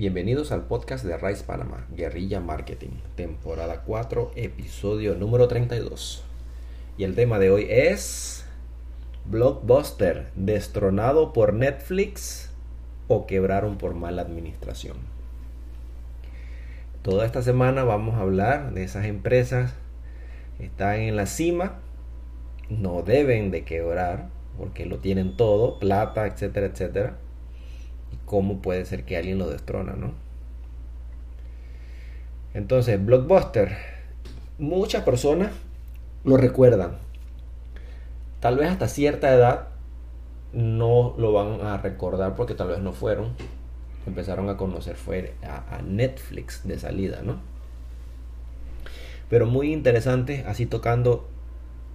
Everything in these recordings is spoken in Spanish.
Bienvenidos al podcast de Rice Panama, Guerrilla Marketing, temporada 4, episodio número 32. Y el tema de hoy es Blockbuster, destronado por Netflix o quebraron por mala administración. Toda esta semana vamos a hablar de esas empresas que están en la cima, no deben de quebrar porque lo tienen todo, plata, etcétera, etcétera cómo puede ser que alguien lo destrona, ¿no? Entonces, Blockbuster, muchas personas lo recuerdan. Tal vez hasta cierta edad no lo van a recordar porque tal vez no fueron. Empezaron a conocer fue a, Netflix de salida, ¿no? Pero muy interesante, así tocando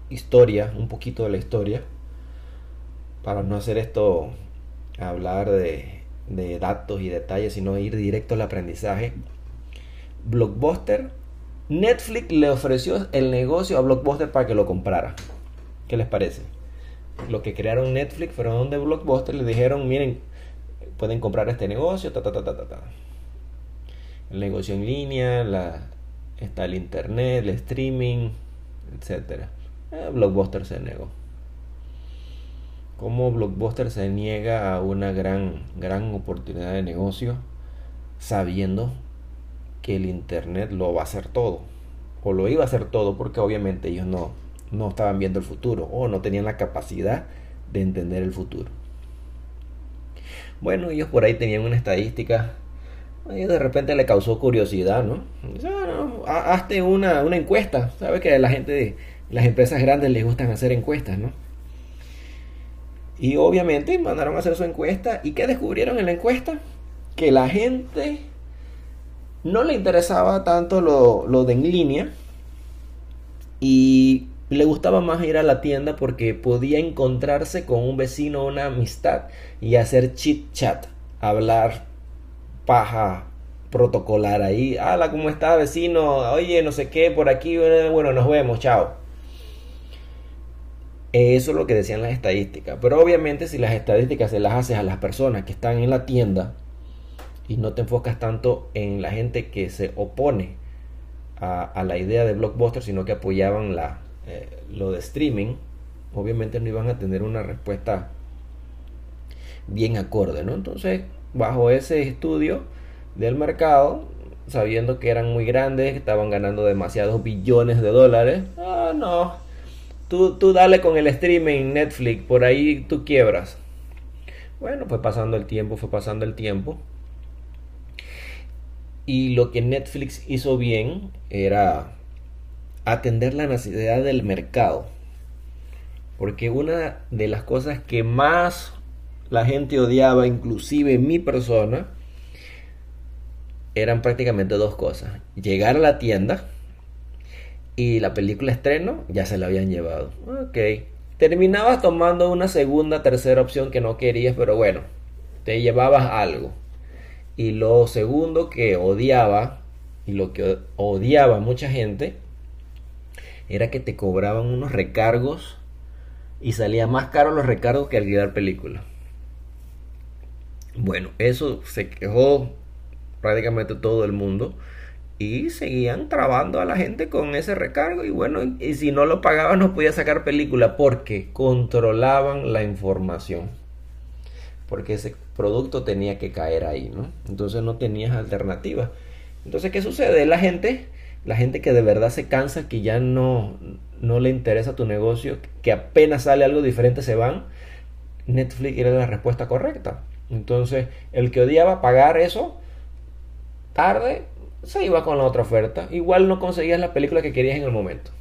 historia, un poquito de la historia, para no hacer esto, hablar de de datos y detalles, sino ir directo al aprendizaje. Blockbuster, Netflix le ofreció el negocio a Blockbuster para que lo comprara. ¿Qué les parece? Lo que crearon Netflix fueron donde Blockbuster le dijeron, miren, pueden comprar este negocio, ta, ta, ta, ta, ta. El negocio en línea, la, está el internet, el streaming, etc. Eh, Blockbuster se negó cómo Blockbuster se niega a una gran, gran oportunidad de negocio sabiendo que el Internet lo va a hacer todo. O lo iba a hacer todo porque obviamente ellos no, no estaban viendo el futuro o no tenían la capacidad de entender el futuro. Bueno, ellos por ahí tenían una estadística. Ellos de repente le causó curiosidad, ¿no? hazte una, una encuesta. Sabes que la gente, las empresas grandes les gustan hacer encuestas, ¿no? Y obviamente mandaron a hacer su encuesta. ¿Y qué descubrieron en la encuesta? Que la gente no le interesaba tanto lo, de en línea. Y le gustaba más ir a la tienda porque podía encontrarse con un vecino una amistad y hacer chit chat, hablar paja protocolar ahí. Hola, ¿cómo está vecino? Oye, no sé qué, por aquí, bueno, nos vemos, chao. Eso es lo que decían las estadísticas. Pero obviamente si las estadísticas se las haces a las personas que están en la tienda y no te enfocas tanto en la gente que se opone a, la idea de Blockbuster, sino que apoyaban la, eh, lo de streaming, obviamente no iban a tener una respuesta bien acorde, ¿no? Entonces, bajo ese estudio del mercado, sabiendo que eran muy grandes, que estaban ganando demasiados billones de dólares, ah, no, Tú, dale con el streaming Netflix, por ahí tú quiebras. Bueno, fue pasando el tiempo, fue pasando el tiempo. Y lo que Netflix hizo bien era atender la necesidad del mercado. Porque una de las cosas que más la gente odiaba, inclusive mi persona, eran prácticamente dos cosas. Llegar a la tienda y la película estreno ya se la habían llevado. Ok. Terminabas tomando una segunda, tercera opción que no querías, pero bueno, te llevabas algo. Y lo segundo que odiaba, y lo que odiaba mucha gente, era que te cobraban unos recargos y salía más caro los recargos que alquilar película. Bueno, eso se quejó prácticamente todo el mundo y seguían trabando a la gente con ese recargo y bueno, y si no lo pagaban no podía sacar película porque controlaban la información. Porque ese producto tenía que caer ahí, ¿no? Entonces no tenías alternativa. Entonces, ¿qué sucede? La gente, la gente que de verdad se cansa, que ya no, no le interesa tu negocio, que apenas sale algo diferente se van, Netflix era la respuesta correcta. Entonces, el que odiaba pagar eso, tarde se iba con la otra oferta. Igual no conseguías la película que querías en el momento.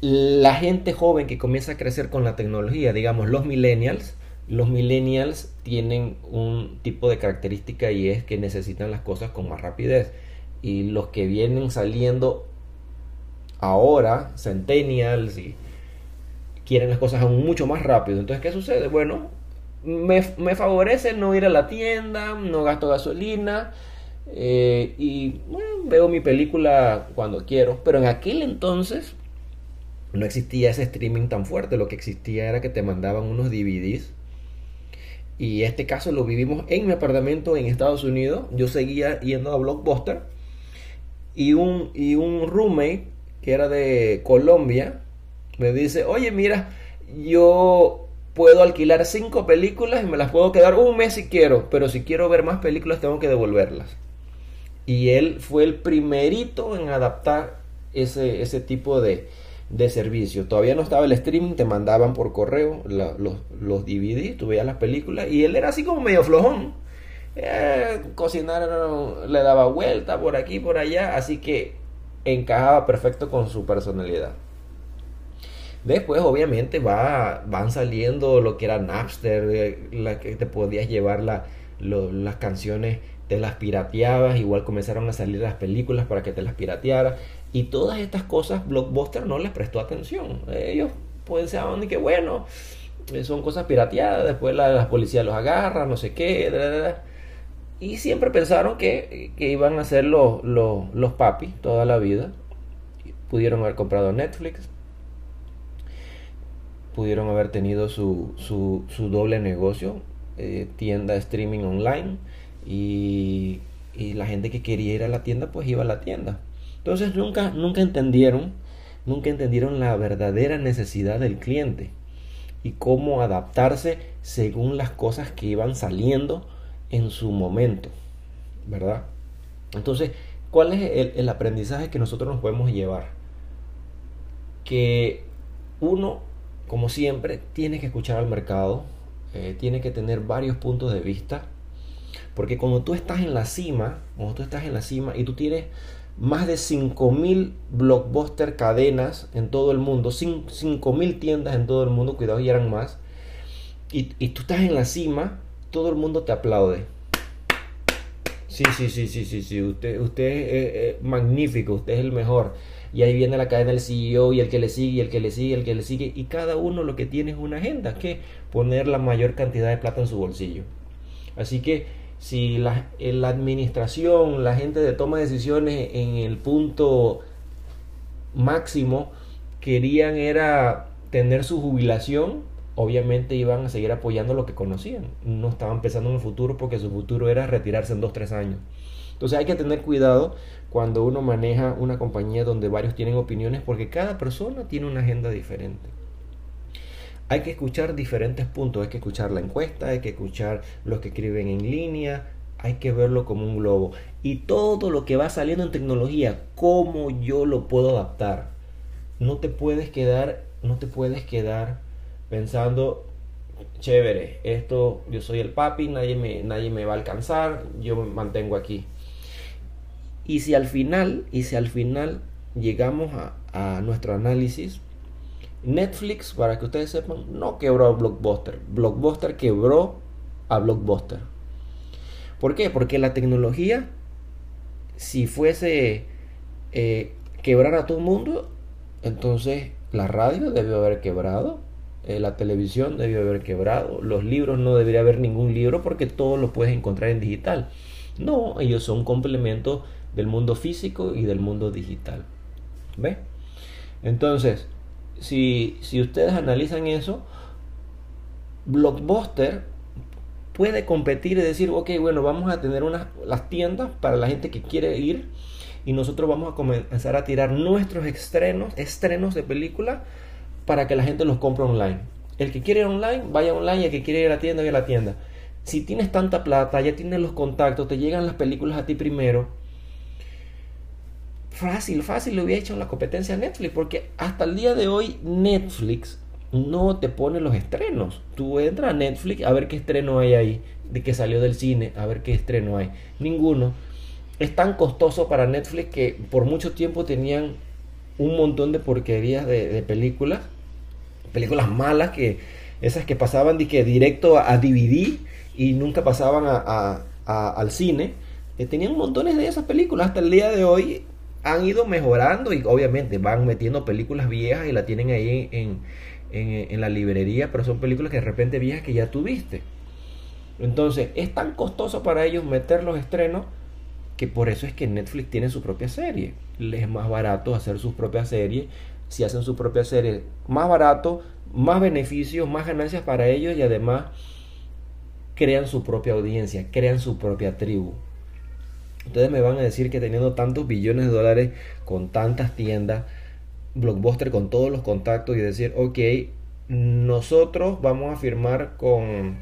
La gente joven que comienza a crecer con la tecnología, digamos los millennials, los millennials tienen un tipo de característica y es que necesitan las cosas con más rapidez. Y los que vienen saliendo ahora, centennials, y quieren las cosas aún mucho más rápido. Entonces, ¿qué sucede? Bueno, me, me favorece no ir a la tienda, no gasto gasolina, eh, y veo mi película cuando quiero. Pero en aquel entonces no existía ese streaming tan fuerte. Lo que existía era que te mandaban unos DVDs y este caso lo vivimos en mi apartamento en Estados Unidos. Yo seguía yendo a Blockbuster y un, y un roommate que era de Colombia me dice, oye mira, yo puedo alquilar cinco películas y me las puedo quedar un mes si quiero, pero si quiero ver más películas tengo que devolverlas. Y él fue el primerito en adaptar ese, ese tipo de, de servicio. Todavía no estaba el streaming, te mandaban por correo los, los DVD, tú veías las películas y él era así como medio flojón. Eh, cocinar le daba vuelta por aquí, por allá, así que encajaba perfecto con su personalidad. Después, obviamente, va, van saliendo lo que era Napster, eh, la que te podías llevar las canciones, te las pirateabas, igual comenzaron a salir las películas para que te las piratearas. Y todas estas cosas Blockbuster no les prestó atención. Ellos pensaban que bueno, eh, son cosas pirateadas, después la, la policía los agarra, no sé qué. Y siempre pensaron que, iban a ser los, los, los papis toda la vida. Pudieron haber comprado Netflix, pudieron haber tenido su, su, su doble negocio, eh, tienda streaming online y, la gente que quería ir a la tienda pues iba a la tienda. Entonces nunca, nunca entendieron, nunca entendieron la verdadera necesidad del cliente y cómo adaptarse según las cosas que iban saliendo en su momento, ¿verdad? Entonces, ¿cuál es el, el aprendizaje que nosotros nos podemos llevar? Que uno como siempre, tiene que escuchar al mercado, eh, tiene que tener varios puntos de vista, porque cuando tú estás en la cima, cuando tú estás en la cima y tú tienes más de 5.000 blockbuster cadenas en todo el mundo, 5.000 tiendas en todo el mundo, cuidado, y eran más, y, y, tú estás en la cima, todo el mundo te aplaude. Sí, sí, sí, sí, sí, sí, usted, usted es magnífico, usted es el mejor y ahí viene la cadena del CEO y el que le sigue y el que le sigue, el que le sigue y cada uno lo que tiene es una agenda, que poner la mayor cantidad de plata en su bolsillo. Así que si la, la administración, la gente de toma de decisiones en el punto máximo querían era tener su jubilación, obviamente iban a seguir apoyando lo que conocían. No estaban pensando en el futuro porque su futuro era retirarse en 2-3 años. Entonces hay que tener cuidado cuando uno maneja una compañía donde varios tienen opiniones porque cada persona tiene una agenda diferente. Hay que escuchar diferentes puntos, hay que escuchar la encuesta, hay que escuchar los que escriben en línea, hay que verlo como un globo. Y todo lo que va saliendo en tecnología, cómo yo lo puedo adaptar. No te puedes quedar, no te puedes quedar pensando, chévere, esto yo soy el papi, nadie me, nadie me va a alcanzar, yo me mantengo aquí. Y si al final, y si al final llegamos a, nuestro análisis, Netflix, para que ustedes sepan, no quebró a Blockbuster. Blockbuster quebró a Blockbuster. ¿Por qué? Porque la tecnología, si fuese eh, quebrar a todo el mundo, entonces la radio debió haber quebrado, eh, la televisión debió haber quebrado, los libros no debería haber ningún libro porque todo lo puedes encontrar en digital. No, ellos son complementos del mundo físico y del mundo digital. ¿Ve? Entonces, si, si ustedes analizan eso, Blockbuster puede competir y decir, ok, bueno, vamos a tener unas, las tiendas para la gente que quiere ir y nosotros vamos a comenzar a tirar nuestros estrenos, estrenos de película para que la gente los compre online. El que quiere ir online, vaya online y el que quiere ir a la tienda, vaya a la tienda. Si tienes tanta plata, ya tienes los contactos, te llegan las películas a ti primero, Fácil, fácil lo hubiera hecho la competencia Netflix, porque hasta el día de hoy Netflix no te pone los estrenos. Tú entras a Netflix a ver qué estreno hay ahí, de que salió del cine, a ver qué estreno hay. Ninguno. Es tan costoso para Netflix que por mucho tiempo tenían un montón de porquerías de, películas, películas malas que esas que pasaban de que directo a, DVD y nunca pasaban a, al cine. Eh, tenían montones de esas películas hasta el día de hoy han ido mejorando y obviamente van metiendo películas viejas y la tienen ahí en, en, la librería, pero son películas que de repente viejas que ya tuviste. Entonces, es tan costoso para ellos meter los estrenos que por eso es que Netflix tiene su propia serie. Les es más barato hacer sus propias series. Si hacen su propia serie, más barato, más beneficios, más ganancias para ellos y además crean su propia audiencia, crean su propia tribu. Ustedes me van a decir que teniendo tantos billones de dólares con tantas tiendas, Blockbuster con todos los contactos y decir, ok, nosotros vamos a firmar con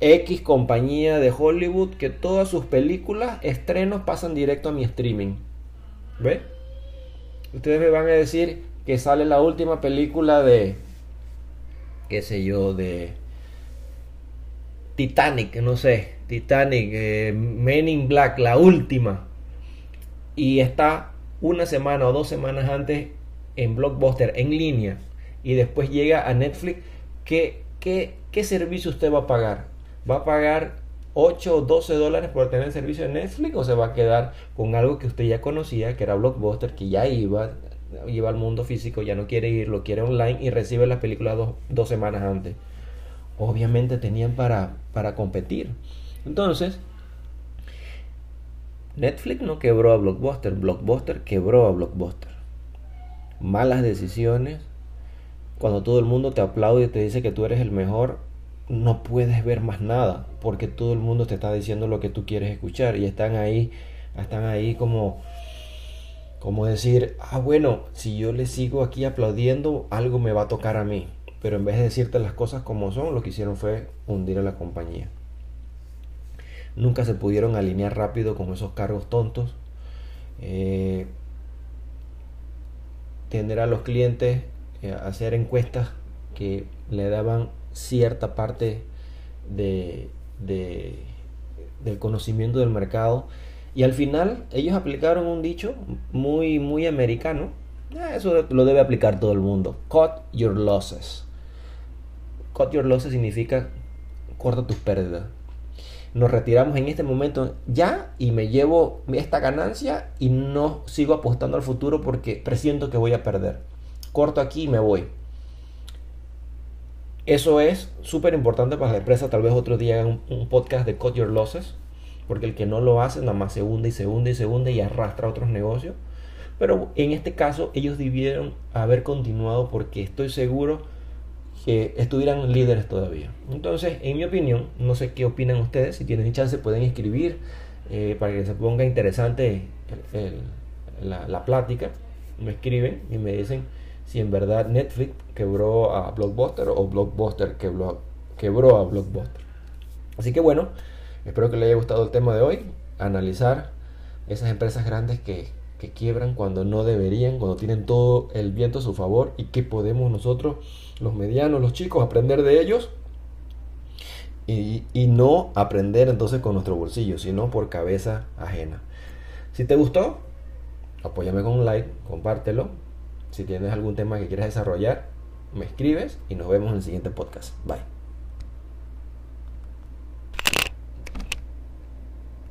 X compañía de Hollywood que todas sus películas, estrenos pasan directo a mi streaming. ¿Ve? Ustedes me van a decir que sale la última película de, qué sé yo, de Titanic, no sé, Titanic, eh, Men in Black, la última. Y está una semana o dos semanas antes en Blockbuster en línea y después llega a Netflix, ¿qué, qué, qué servicio usted va a pagar? ¿Va a pagar 8 o 12 dólares por tener el servicio de Netflix o se va a quedar con algo que usted ya conocía, que era Blockbuster, que ya iba, iba al mundo físico, ya no quiere ir, lo quiere online y recibe la película dos, dos semanas antes? Obviamente tenían para, para competir. Entonces, Netflix no quebró a Blockbuster, Blockbuster quebró a Blockbuster. Malas decisiones. Cuando todo el mundo te aplaude y te dice que tú eres el mejor, no puedes ver más nada, porque todo el mundo te está diciendo lo que tú quieres escuchar y están ahí, están ahí como como decir, ah bueno, si yo le sigo aquí aplaudiendo, algo me va a tocar a mí. Pero en vez de decirte las cosas como son, lo que hicieron fue hundir a la compañía nunca se pudieron alinear rápido con esos cargos tontos. Eh, tener a los clientes eh, hacer encuestas que le daban cierta parte de, del conocimiento del mercado. Y al final ellos aplicaron un dicho muy muy americano. Ah, eso lo debe aplicar todo el mundo. Cut your losses. Cut your losses significa corta tus pérdidas nos retiramos en este momento ya y me llevo esta ganancia y no sigo apostando al futuro porque presiento que voy a perder. Corto aquí y me voy. Eso es súper importante para la empresa. Tal vez otro día hagan un, podcast de Cut Your Losses. Porque el que no lo hace nada más se hunde y se hunde y se hunde y arrastra otros negocios. Pero en este caso ellos debieron haber continuado porque estoy seguro que estuvieran líderes todavía. Entonces, en mi opinión, no sé qué opinan ustedes, si tienen chance pueden escribir eh, para que se ponga interesante la, plática. Me escriben y me dicen si en verdad Netflix quebró a Blockbuster o Blockbuster quebró, quebró a Blockbuster. Así que bueno, espero que les haya gustado el tema de hoy, analizar esas empresas grandes que, que quiebran cuando no deberían, cuando tienen todo el viento a su favor y que podemos nosotros los medianos, los chicos, aprender de ellos y, no aprender entonces con nuestro bolsillo, sino por cabeza ajena. Si te gustó, apóyame con un like, compártelo. Si tienes algún tema que quieras desarrollar, me escribes y nos vemos en el siguiente podcast. Bye.